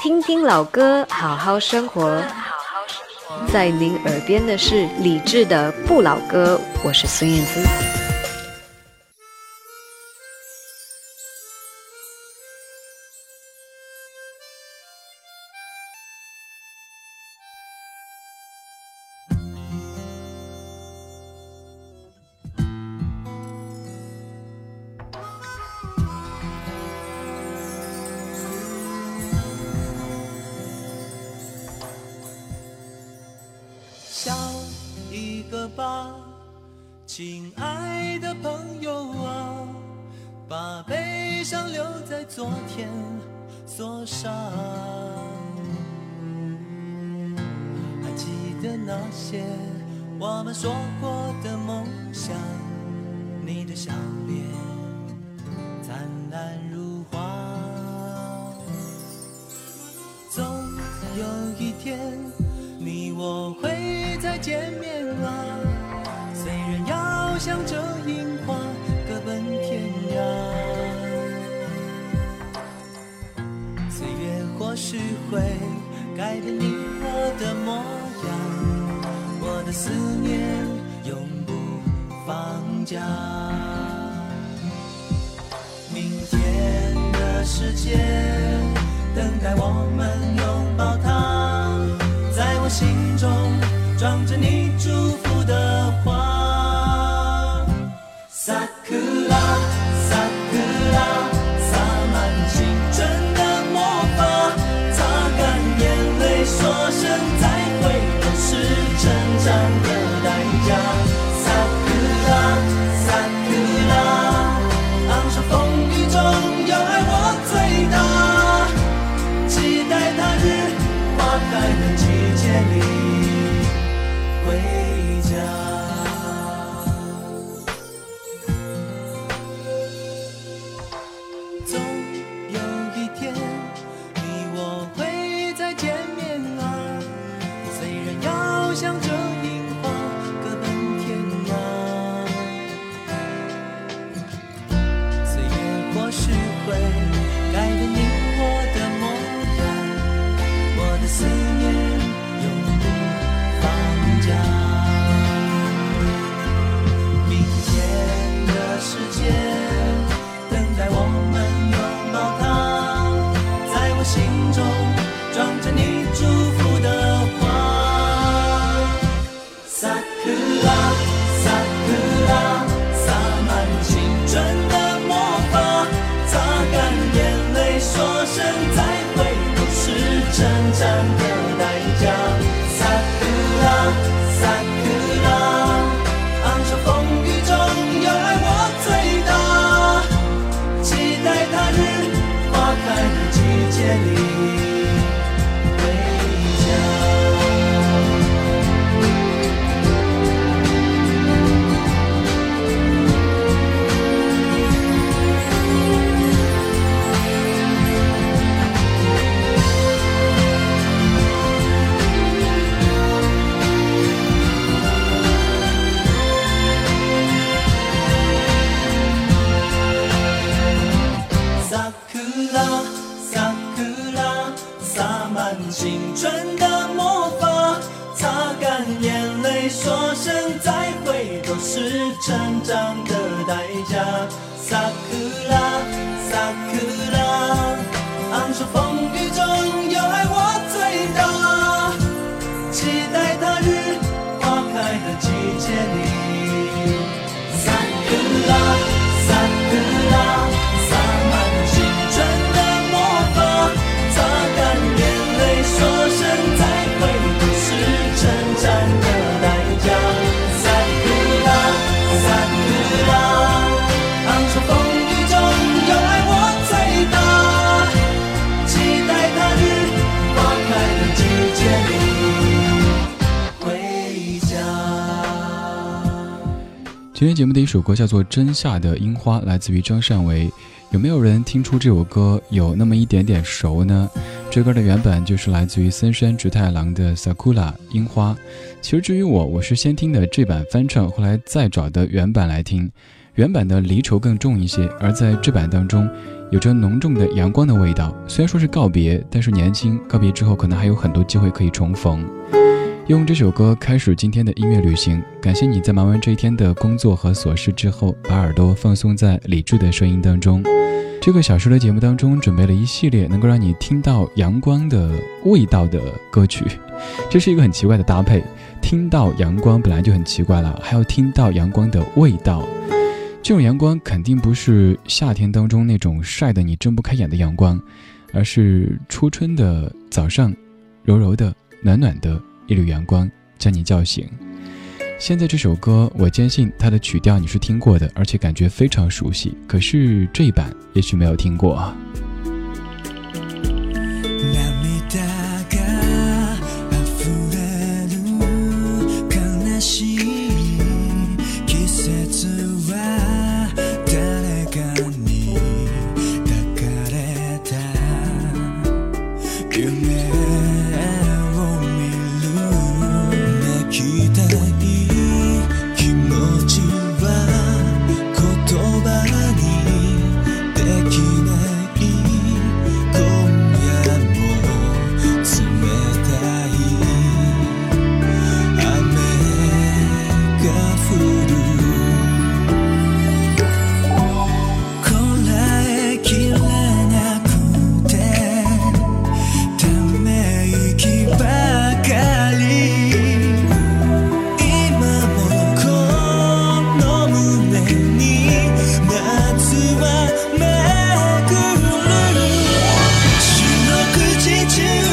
听听老歌，好好生活。在您耳边的是理智的《不老歌》，我是孙燕姿。首歌叫做《真夏的樱花》，来自于张善为。有没有人听出这首歌有那么一点点熟呢？这歌的原本就是来自于森山直太郎的《Sakura》樱花。其实至于我，我是先听的这版翻唱，后来再找的原版来听。原版的离愁更重一些，而在这版当中，有着浓重的阳光的味道。虽然说是告别，但是年轻告别之后，可能还有很多机会可以重逢。用这首歌开始今天的音乐旅行，感谢你在忙完这一天的工作和琐事之后，把耳朵放松在理智的声音当中。这个小时的节目当中，准备了一系列能够让你听到阳光的味道的歌曲，这是一个很奇怪的搭配。听到阳光本来就很奇怪了，还要听到阳光的味道。这种阳光肯定不是夏天当中那种晒得你睁不开眼的阳光，而是初春的早上，柔柔的、暖暖的一缕阳光将你叫醒。现在这首歌，我坚信它的曲调你是听过的，而且感觉非常熟悉。可是这一版也许没有听过。you.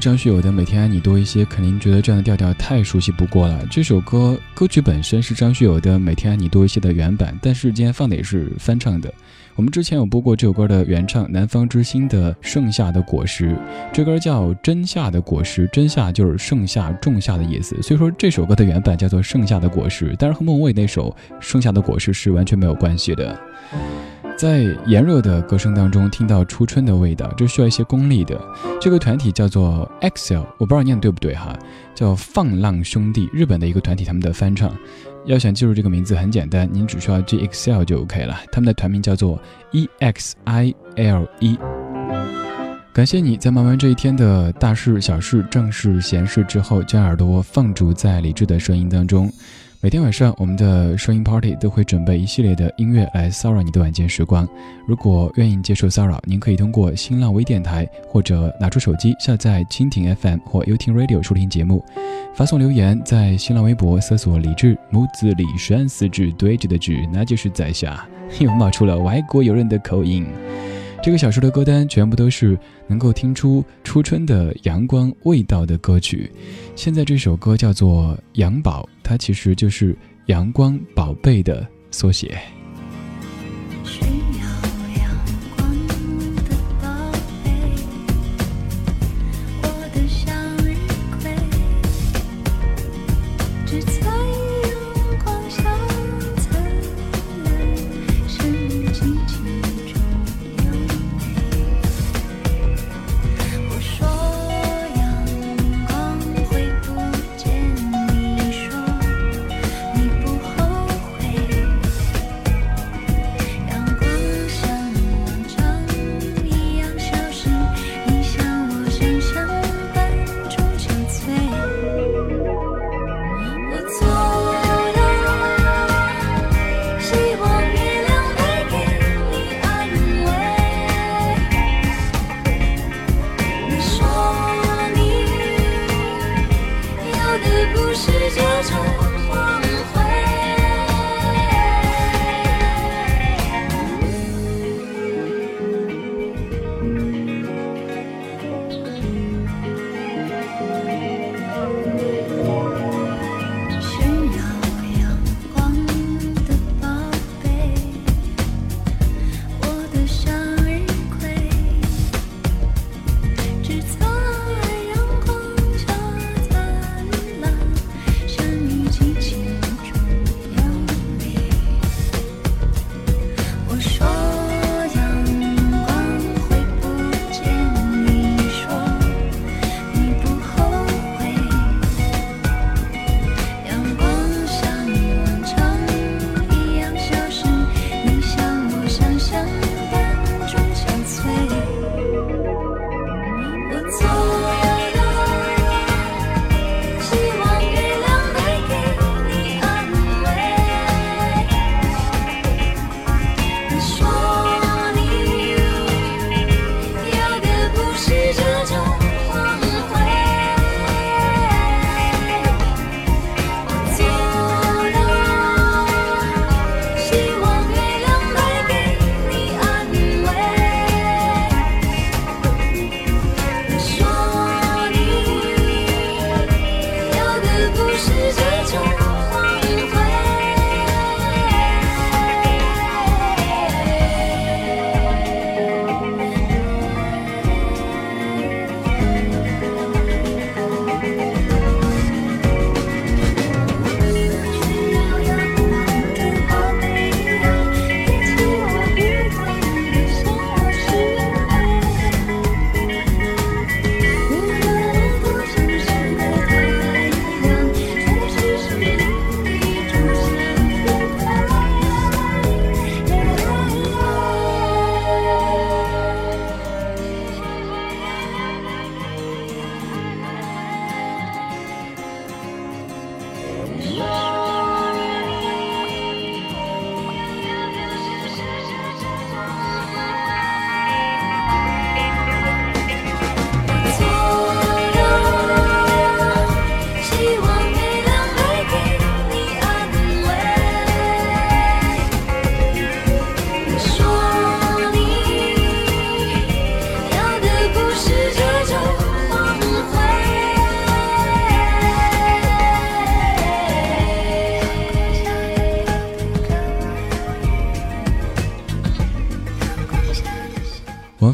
张学友的《每天爱你多一些》，肯定觉得这样的调调太熟悉不过了。这首歌歌曲本身是张学友的《每天爱你多一些》的原版，但是今天放的也是翻唱的。我们之前有播过这首歌的原唱，南方之星的《盛夏的果实》，这歌叫《真夏的果实》，真夏就是盛夏、仲夏的意思。所以说这首歌的原版叫做《盛夏的果实》，但是和孟伟那首《盛夏的果实》是完全没有关系的。在炎热的歌声当中听到初春的味道，这需要一些功力的。这个团体叫做 EXILE，我不知道念对不对哈，叫放浪兄弟，日本的一个团体，他们的翻唱。要想记住这个名字很简单，您只需要记 EXILE 就 OK 了。他们的团名叫做 EXILE。感谢你在忙完这一天的大事小事、正事闲事之后，将耳朵放逐在理智的声音当中。每天晚上，我们的声音 party 都会准备一系列的音乐来骚扰你的晚间时光。如果愿意接受骚扰，您可以通过新浪微电台或者拿出手机下载蜻蜓 FM 或 u 听 Radio 收听节目，发送留言，在新浪微博搜索“李志木子李山四志对峙的志”，那就是在下 又冒出了外国友人的口音。这个小时的歌单全部都是能够听出初春的阳光味道的歌曲。现在这首歌叫做《阳宝》，它其实就是“阳光宝贝”的缩写。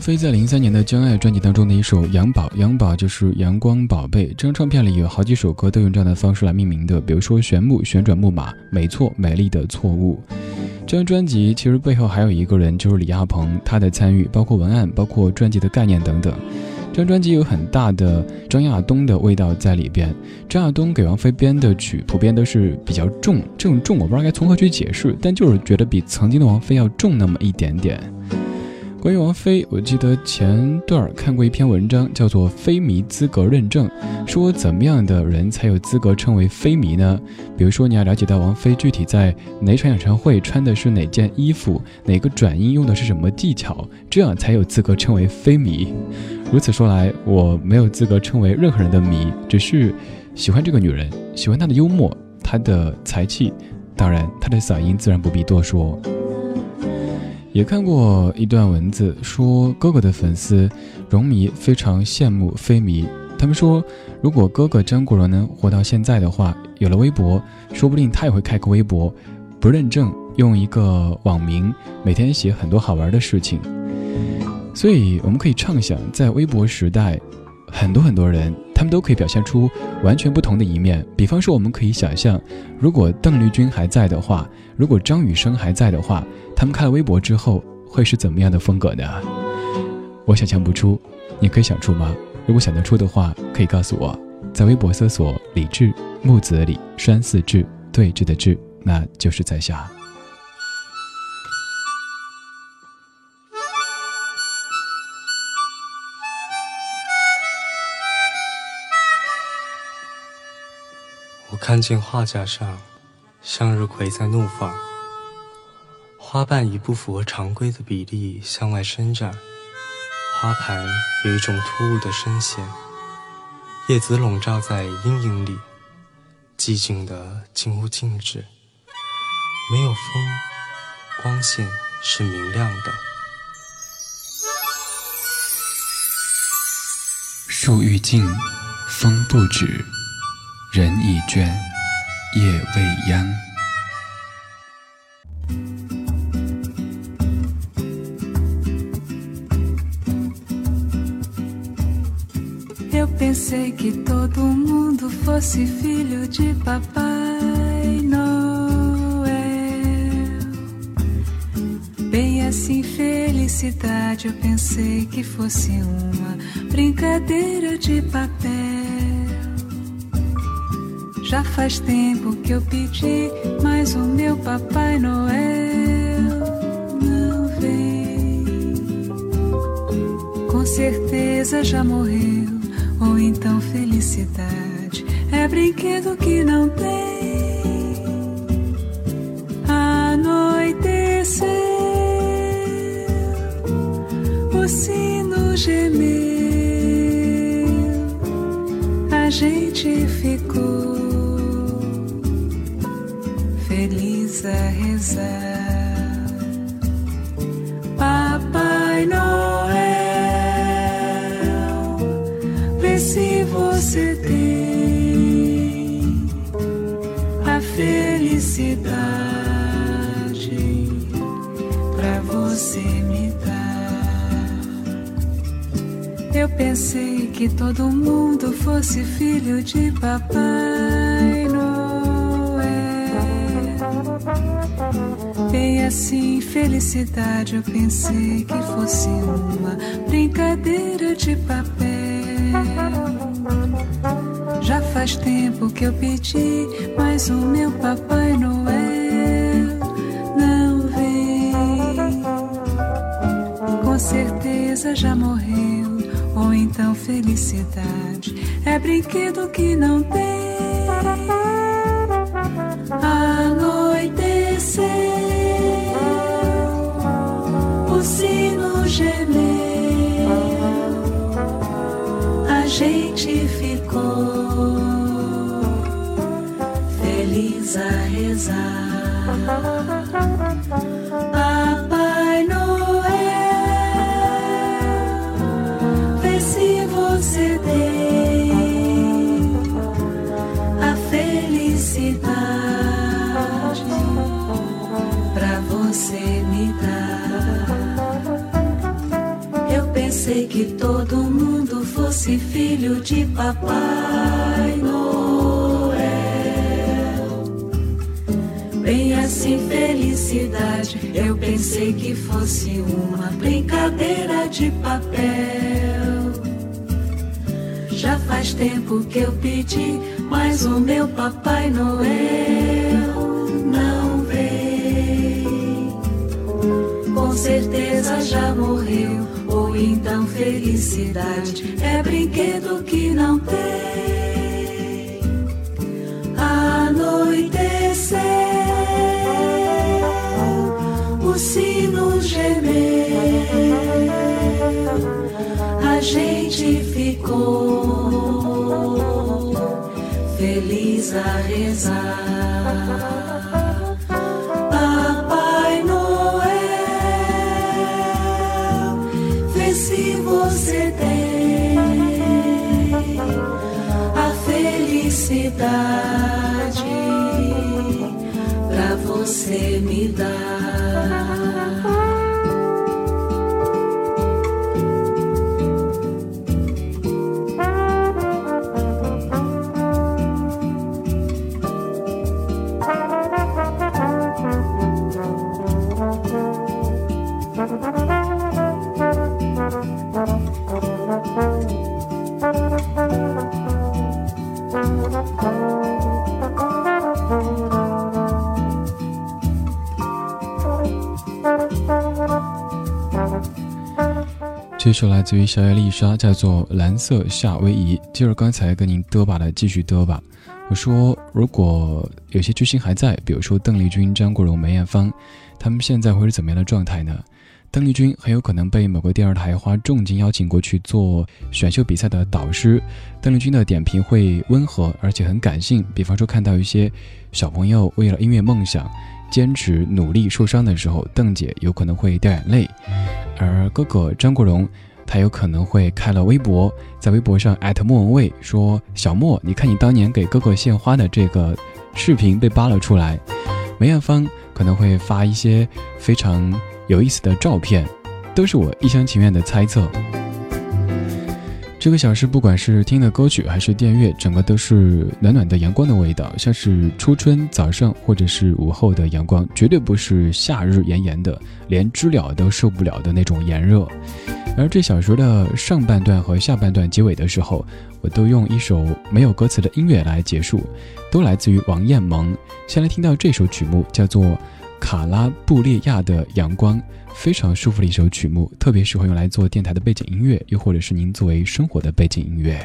王菲在零三年的《将爱》专辑当中的一首《阳宝》，阳宝就是阳光宝贝。这张唱片里有好几首歌都用这样的方式来命名的，比如说《旋木》《旋转木马》《没错美丽的错误》。这张专辑其实背后还有一个人，就是李亚鹏，他的参与包括文案、包括专辑的概念等等。这张专辑有很大的张亚东的味道在里边。张亚东给王菲编的曲，普遍都是比较重，这种重我不知道该从何去解释，但就是觉得比曾经的王菲要重那么一点点。关于王菲，我记得前段儿看过一篇文章，叫做《非迷资格认证》，说怎么样的人才有资格称为非迷呢？比如说，你要了解到王菲具体在哪场演唱会穿的是哪件衣服，哪个转音用的是什么技巧，这样才有资格称为非迷。如此说来，我没有资格称为任何人的迷，只是喜欢这个女人，喜欢她的幽默，她的才气，当然她的嗓音自然不必多说。也看过一段文字，说哥哥的粉丝荣迷非常羡慕飞迷。他们说，如果哥哥张国荣能活到现在的话，有了微博，说不定他也会开个微博，不认证，用一个网名，每天写很多好玩的事情。所以，我们可以畅想，在微博时代，很多很多人，他们都可以表现出完全不同的一面。比方说，我们可以想象，如果邓丽君还在的话，如果张雨生还在的话。他们开了微博之后会是怎么样的风格呢？我想象不出，你可以想出吗？如果想得出的话，可以告诉我，在微博搜索“李志木子李山寺志对峙的志”，那就是在下。我看见画架上向日葵在怒放。花瓣以不符合常规的比例向外伸展，花盘有一种突兀的深陷，叶子笼罩在阴影里，寂静的近乎静止，没有风，光线是明亮的。树欲静，风不止，人已倦，夜未央。pensei que todo mundo fosse filho de Papai Noel. Bem assim, felicidade, eu pensei que fosse uma brincadeira de papel. Já faz tempo que eu pedi, mas o meu Papai Noel não vem. Com certeza já morreu ou então felicidade é brinquedo que não tem. A rezar. você tem a felicidade pra você me dar. Eu pensei que todo mundo fosse filho de Papai Noel. Bem assim, felicidade, eu pensei que fosse uma brincadeira de papel. Já faz tempo que eu pedi, mas o meu Papai Noel não vem. Com certeza já morreu, ou então felicidade é brinquedo que não tem. Que todo mundo fosse filho de Papai Bem assim, felicidade. Eu pensei que fosse uma brincadeira de papel. Já faz tempo que eu pedi, mas o meu Papai Noel não veio. Com certeza já morreu ou então felicidade é brinquedo que não tem. Anoiteceu, gemeu, a gente ficou feliz a rezar. se você tem a felicidade pra você me dar. 这首来自于小野丽莎，叫做《蓝色夏威夷》。接着刚才跟您嘚吧的继续嘚吧。我说，如果有些巨星还在，比如说邓丽君、张国荣、梅艳芳，他们现在会是怎么样的状态呢？邓丽君很有可能被某个电视台花重金邀请过去做选秀比赛的导师。邓丽君的点评会温和而且很感性，比方说看到一些小朋友为了音乐梦想坚持努力受伤的时候，邓姐有可能会掉眼泪。而哥哥张国荣，他有可能会开了微博，在微博上艾特莫文蔚说：“小莫，你看你当年给哥哥献花的这个视频被扒了出来。”梅艳芳可能会发一些非常有意思的照片，都是我一厢情愿的猜测。这个小时，不管是听的歌曲还是电乐，整个都是暖暖的阳光的味道，像是初春早上或者是午后的阳光，绝对不是夏日炎炎的，连知了都受不了的那种炎热。而这小时的上半段和下半段结尾的时候，我都用一首没有歌词的音乐来结束，都来自于王艳萌。先来听到这首曲目，叫做《卡拉布列亚的阳光》。非常舒服的一首曲目，特别适合用来做电台的背景音乐，又或者是您作为生活的背景音乐。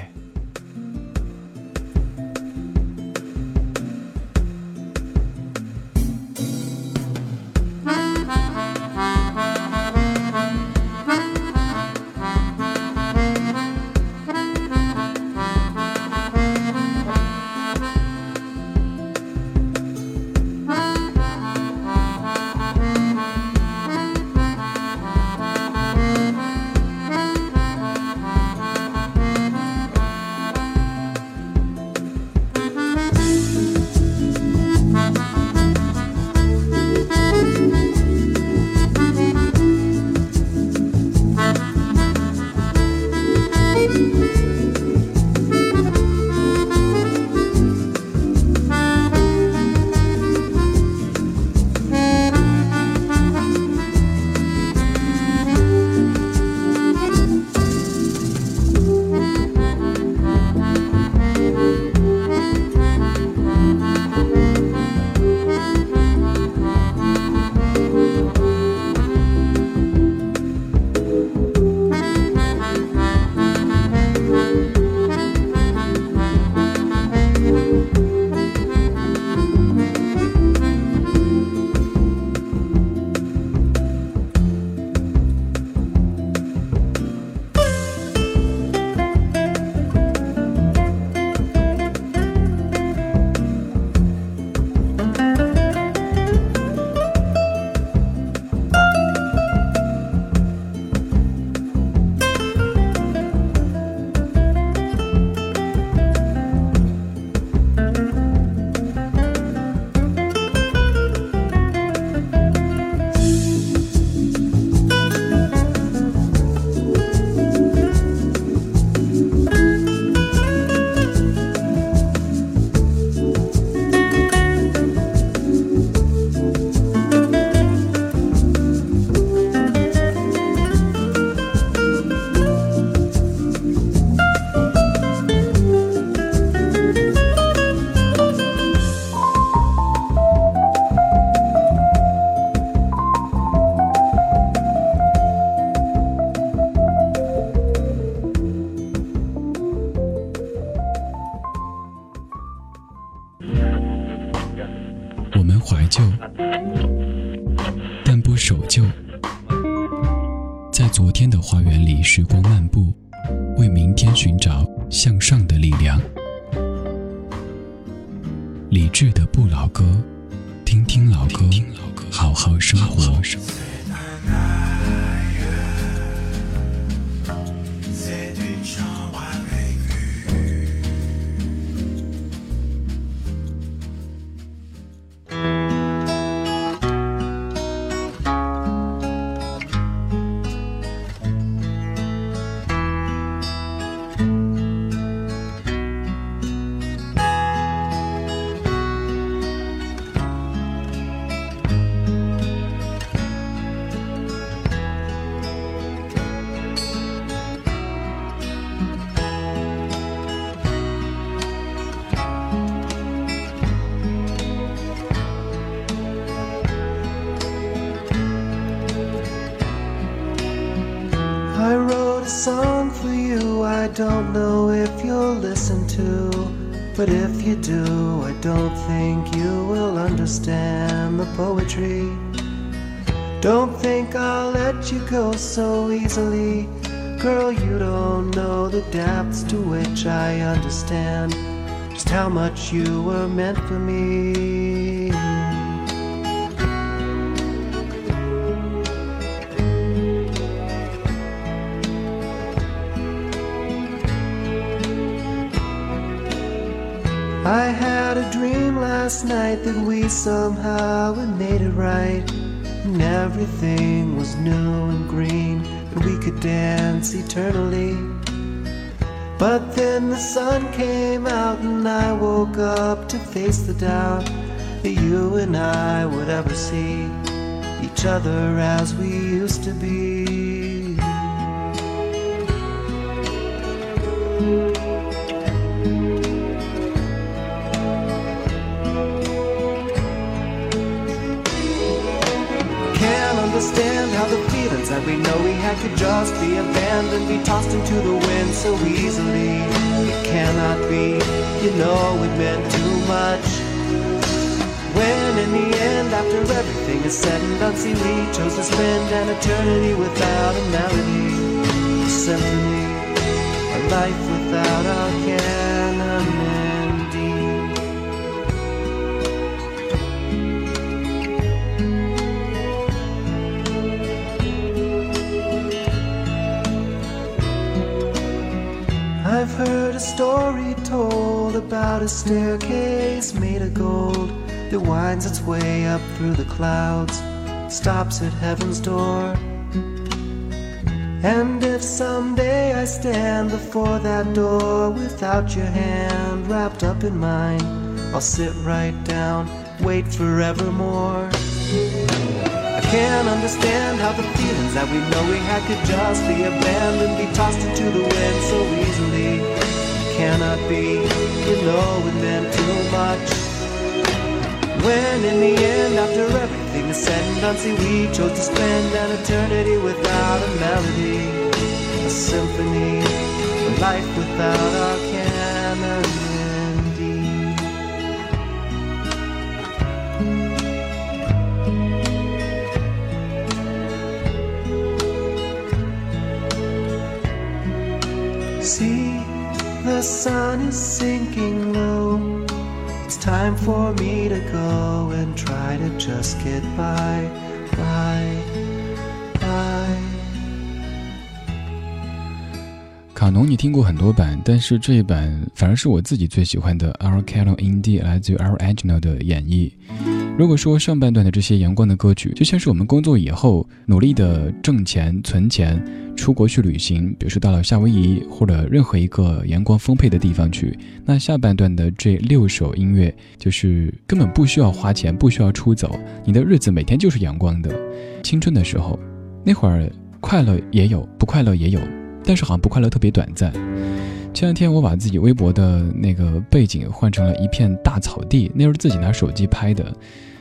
Don't think I'll let you go so easily. Girl, you don't know the depths to which I understand just how much you were meant for me. I had a dream last night that we somehow had made it right. And everything was new and green, and we could dance eternally. But then the sun came out, and I woke up to face the doubt that you and I would ever see each other as we used to be. Understand how the feelings that we know we had could just be abandoned, be tossed into the wind so easily. It cannot be, you know it meant too much. When in the end, after everything is said and done, see we chose to spend an eternity without a melody, a symphony, a life without a canon I've heard a story told about a staircase made of gold that winds its way up through the clouds, stops at heaven's door. And if someday I stand before that door without your hand wrapped up in mine, I'll sit right down, wait forevermore. I can't understand how the feelings that we know we had could just be abandoned, be tossed into the wind so easily. Cannot be, you know it meant too much. When in the end, after everything is said and done, see we chose to spend an eternity without a melody, a symphony, a life without our the sun is sinking low. It's time for me to go and try to just get by, by, by. 卡农你听过很多版，但是这一版反而是我自己最喜欢的 Our Callon in D 来自于 Our Angel 的演绎。如果说上半段的这些阳光的歌曲，就像是我们工作以后努力的挣钱、存钱，出国去旅行，比如说到了夏威夷或者任何一个阳光丰沛的地方去，那下半段的这六首音乐就是根本不需要花钱，不需要出走，你的日子每天就是阳光的。青春的时候，那会儿快乐也有，不快乐也有，但是好像不快乐特别短暂。前两天我把自己微博的那个背景换成了一片大草地，那是自己拿手机拍的，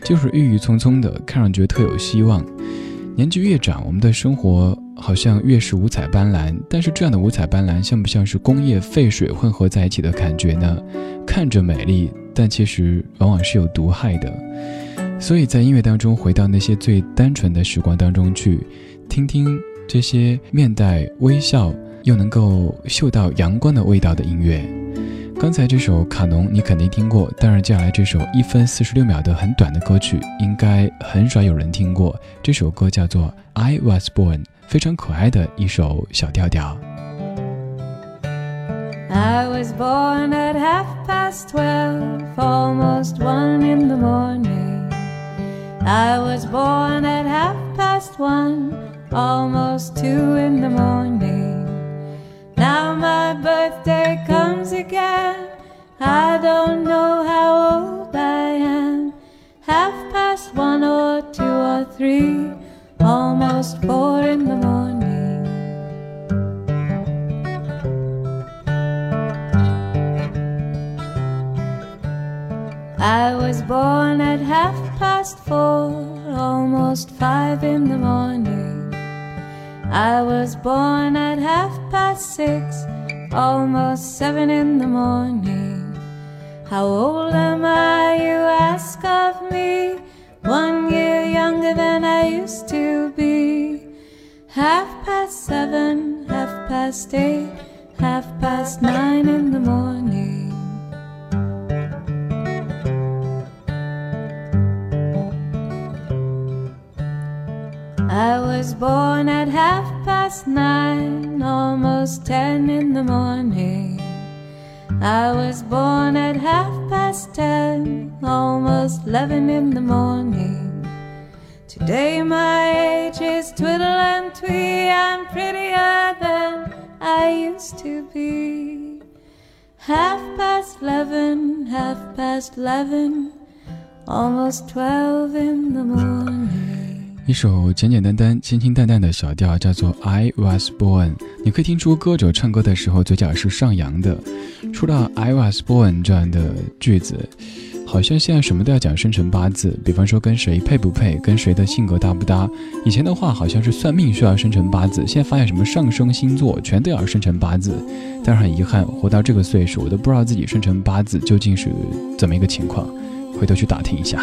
就是郁郁葱葱的，看上去特有希望。年纪越长，我们的生活好像越是五彩斑斓，但是这样的五彩斑斓像不像是工业废水混合在一起的感觉呢？看着美丽，但其实往往是有毒害的。所以在音乐当中，回到那些最单纯的时光当中去，听听这些面带微笑又能够嗅到阳光的味道的音乐。刚才这首《卡农》你肯定听过，当然接下来这首一分四十六秒的很短的歌曲，应该很少有人听过。这首歌叫做《I Was Born》，非常可爱的一首小调调。I was born at half past twelve, almost one in the morning. I was born at half past one, almost two in the morning. Now my birthday comes again. I don't know how old I am. Half past one or two or three, almost four in the morning. I was born at half past four, almost five in the morning. I was born at half past six, almost seven in the morning. How old am I, you ask of me? One year younger than I used to be. Half past seven, half past eight, half past nine in the morning. Was born at half past nine, almost ten in the morning. I was born at half past ten, almost eleven in the morning. Today my age is twiddle and twee, I'm prettier than I used to be. Half past eleven, half past eleven, almost twelve in the morning. 一首简简单单、清清淡淡的小调，叫做《I Was Born》。你可以听出歌者唱歌的时候嘴角是上扬的。说到 “I Was Born” 这样的句子，好像现在什么都要讲生辰八字，比方说跟谁配不配，跟谁的性格搭不搭。以前的话好像是算命需要生辰八字，现在发现什么上升星座全都要生辰八字。但是很遗憾，活到这个岁数，我都不知道自己生辰八字究竟是怎么一个情况，回头去打听一下。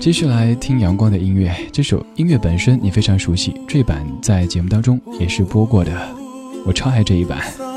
继续来听阳光的音乐，这首音乐本身你非常熟悉，这版在节目当中也是播过的，我超爱这一版。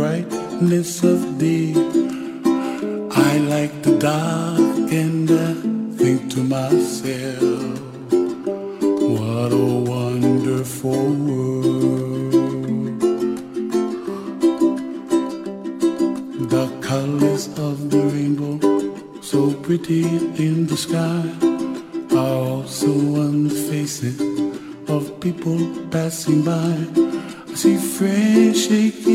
Brightness of day. I like the dark and I think to myself, what a wonderful world. the colors of the rainbow, so pretty in the sky, are also on the faces of people passing by. I see friends shaking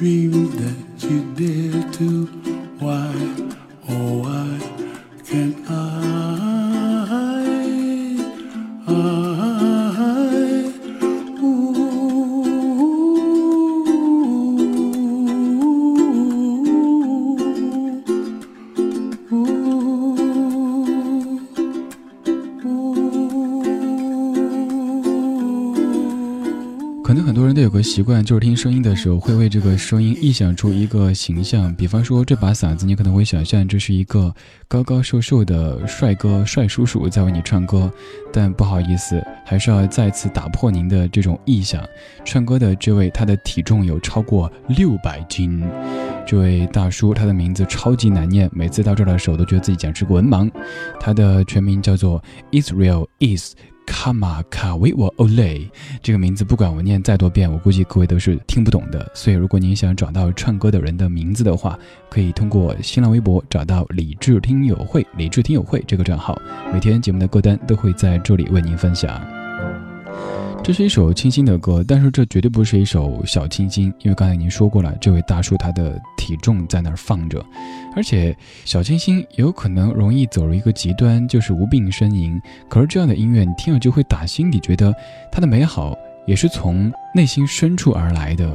dreams that you dare to, why, oh, why can't? I, 习惯，就是听声音的时候会为这个声音臆想出一个形象，比方说这把嗓子，你可能会想象这是一个高高瘦瘦的帅哥、帅叔叔在为你唱歌。但不好意思，还是要再次打破您的这种臆想。唱歌的这位，他的体重有超过六百斤。这位大叔，他的名字超级难念，每次到这儿的时候都觉得自己简直个文盲。他的全名叫做 Israel Is。卡马卡维沃欧雷这个名字，不管我念再多遍，我估计各位都是听不懂的。所以，如果您想找到唱歌的人的名字的话，可以通过新浪微博找到“理智听友会”“理智听友会”这个账号，每天节目的歌单都会在这里为您分享。这是一首清新的歌，但是这绝对不是一首小清新，因为刚才已经说过了，这位大叔他的体重在那儿放着，而且小清新有可能容易走入一个极端，就是无病呻吟。可是这样的音乐，你听了就会打心底觉得它的美好也是从内心深处而来的。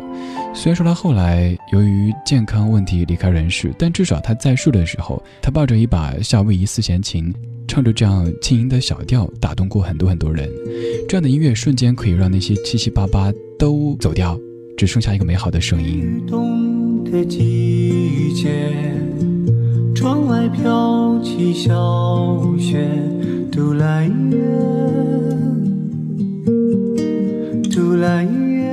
虽然说他后来由于健康问题离开人世，但至少他在世的时候，他抱着一把夏威夷四弦琴。唱着这样轻盈的小调，打动过很多很多人。这样的音乐瞬间可以让那些七七八八都走掉，只剩下一个美好的声音。冬的季节，窗外飘起小雪，杜来月，杜来月，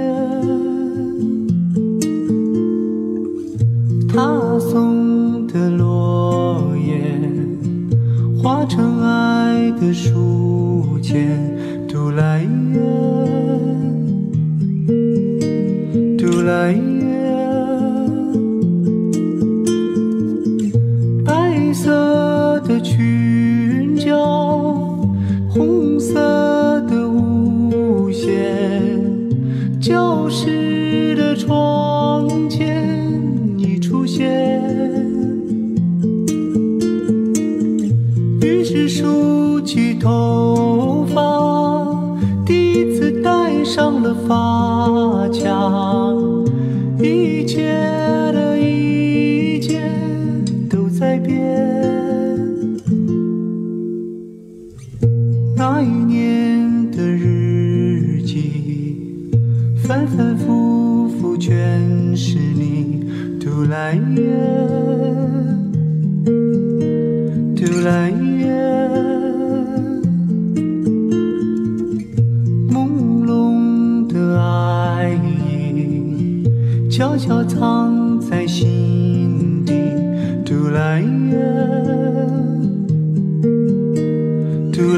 他送的落叶。化成爱的书签，杜来月，杜来月，发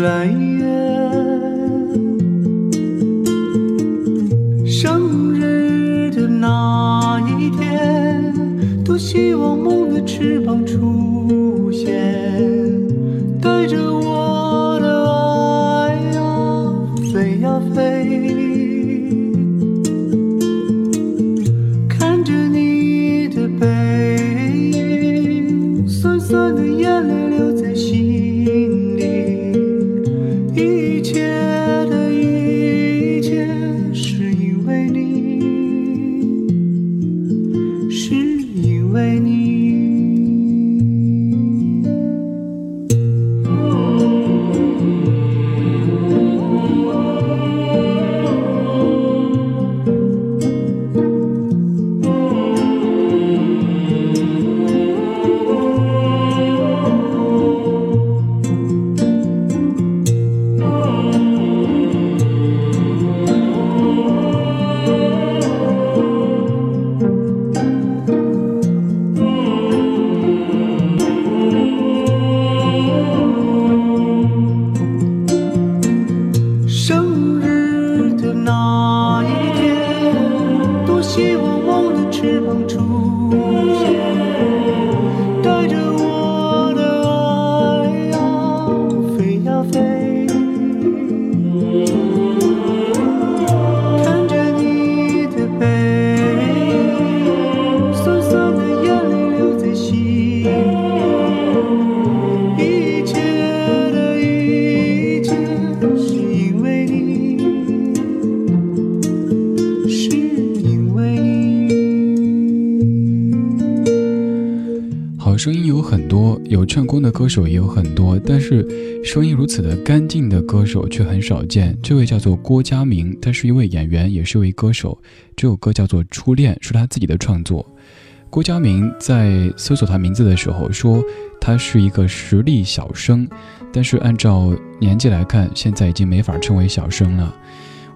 来月，生日的那一天，多希望梦的翅膀出有唱功的歌手也有很多，但是声音如此的干净的歌手却很少见。这位叫做郭嘉明，他是一位演员，也是一位歌手。这首歌叫做《初恋》，是他自己的创作。郭嘉明在搜索他名字的时候说，他是一个实力小生，但是按照年纪来看，现在已经没法称为小生了。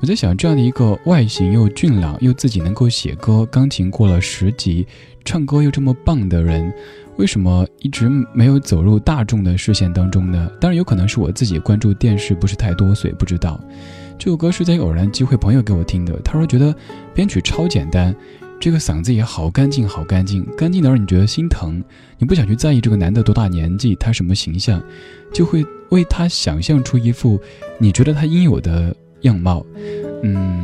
我在想，这样的一个外形又俊朗，又自己能够写歌，钢琴过了十级，唱歌又这么棒的人。为什么一直没有走入大众的视线当中呢？当然有可能是我自己关注电视不是太多，所以不知道。这首歌是在偶然机会朋友给我听的，他说觉得编曲超简单，这个嗓子也好干净，好干净，干净的让你觉得心疼。你不想去在意这个男的多大年纪，他什么形象，就会为他想象出一副你觉得他应有的样貌。嗯，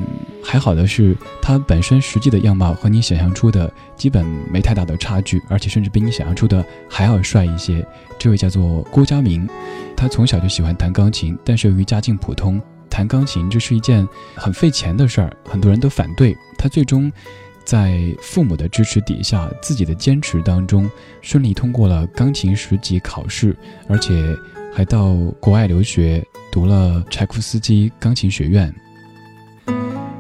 还好的是，他本身实际的样貌和你想象出的基本没太大的差距，而且甚至比你想象出的还要帅一些。这位叫做郭嘉明，他从小就喜欢弹钢琴，但是由于家境普通，弹钢琴这是一件很费钱的事儿，很多人都反对。他最终在父母的支持底下，自己的坚持当中，顺利通过了钢琴十级考试，而且还到国外留学，读了柴可夫斯基钢琴学院。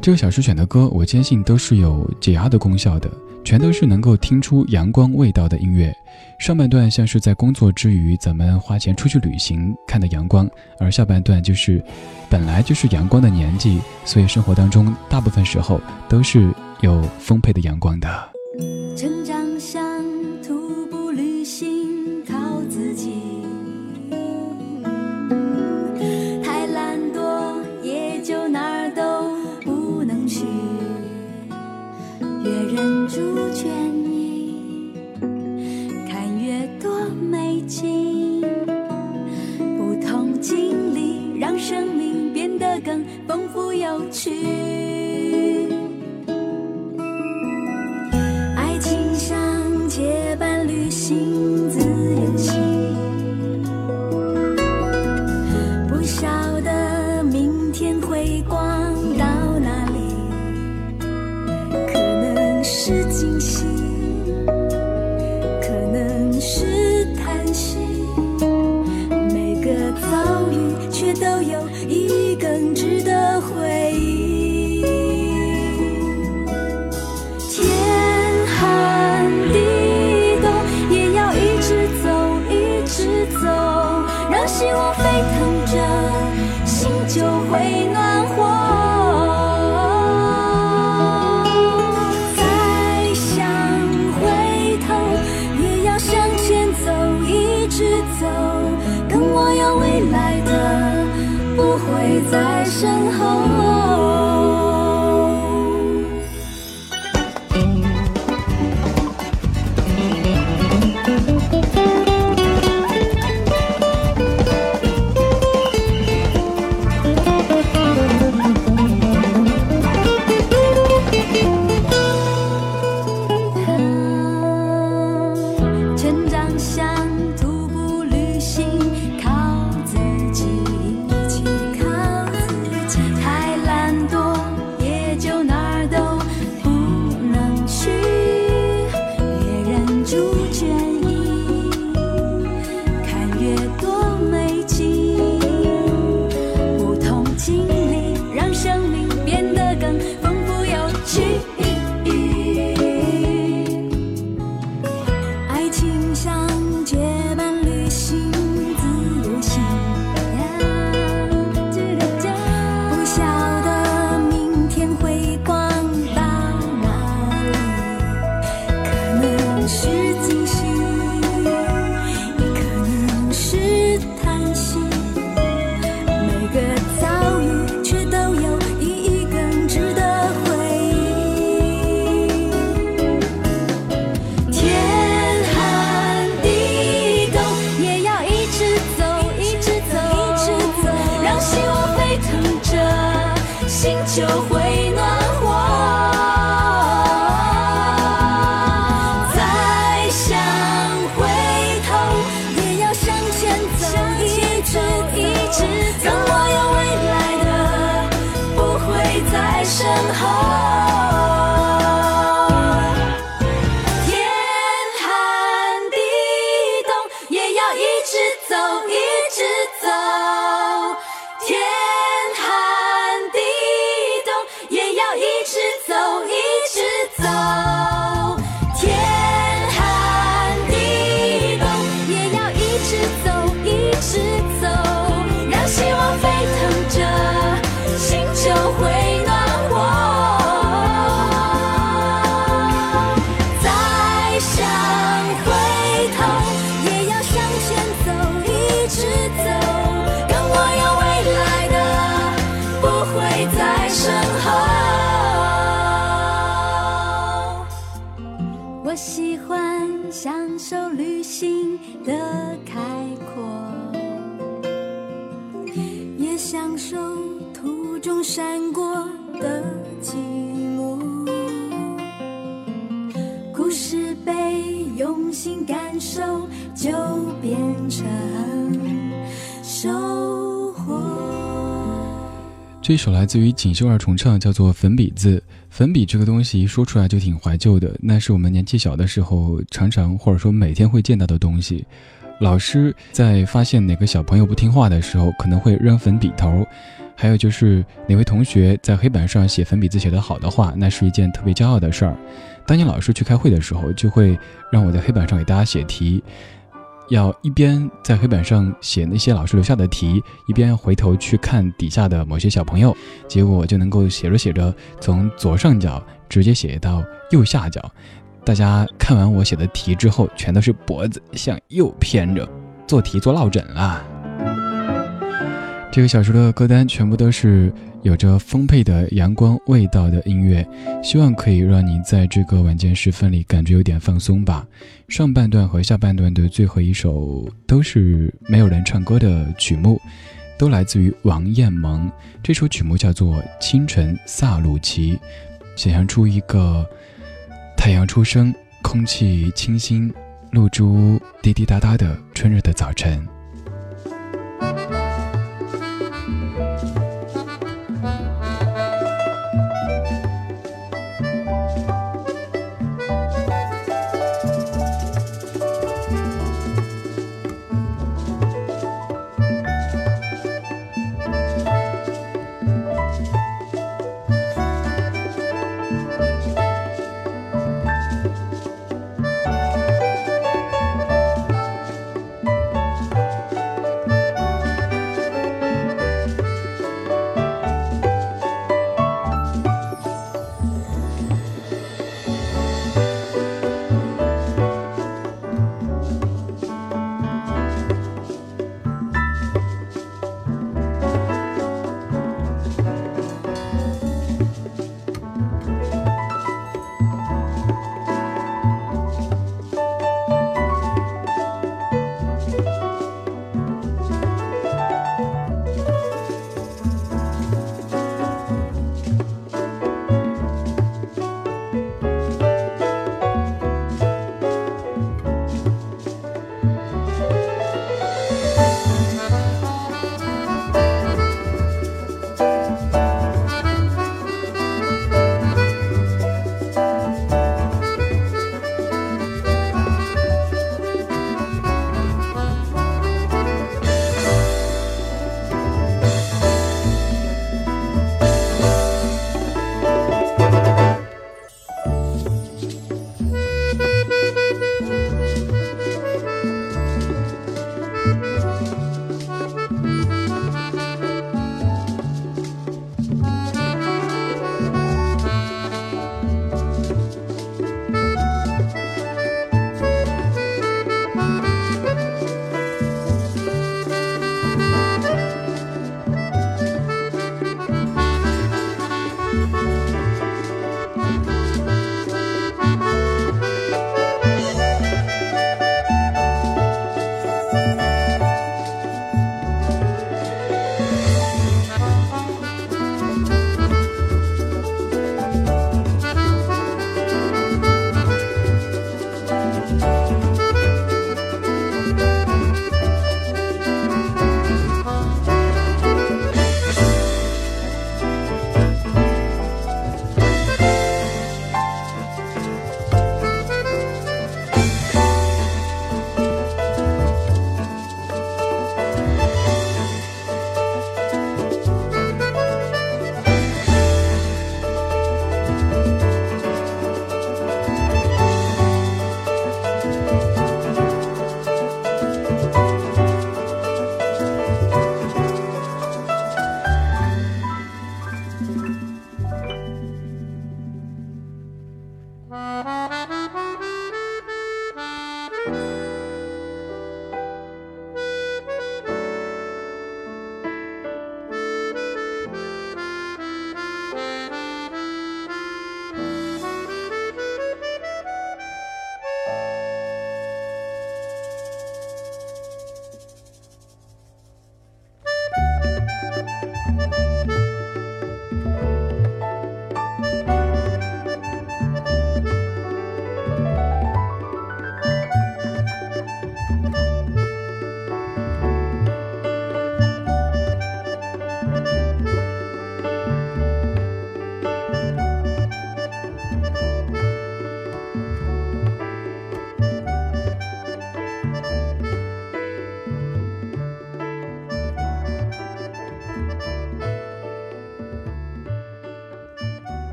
这个小时选的歌，我坚信都是有解压的功效的，全都是能够听出阳光味道的音乐。上半段像是在工作之余，咱们花钱出去旅行看的阳光，而下半段就是本来就是阳光的年纪，所以生活当中大部分时候都是有丰沛的阳光的。去身后。这首来自于锦绣二重唱，叫做《粉笔字》。粉笔这个东西一说出来就挺怀旧的，那是我们年纪小的时候常常或者说每天会见到的东西。老师在发现哪个小朋友不听话的时候，可能会扔粉笔头；还有就是哪位同学在黑板上写粉笔字写得好的话，那是一件特别骄傲的事儿。当年老师去开会的时候，就会让我在黑板上给大家写题。要一边在黑板上写那些老师留下的题，一边回头去看底下的某些小朋友，结果就能够写着写着，从左上角直接写到右下角。大家看完我写的题之后，全都是脖子向右偏着，做题做落枕了。这个小时的歌单全部都是有着丰沛的阳光味道的音乐，希望可以让你在这个晚间时分里感觉有点放松吧。上半段和下半段的最后一首都是没有人唱歌的曲目，都来自于王艳萌。这首曲目叫做《清晨萨鲁奇》，想象出一个太阳初升、空气清新、露珠滴滴答答的春日的早晨。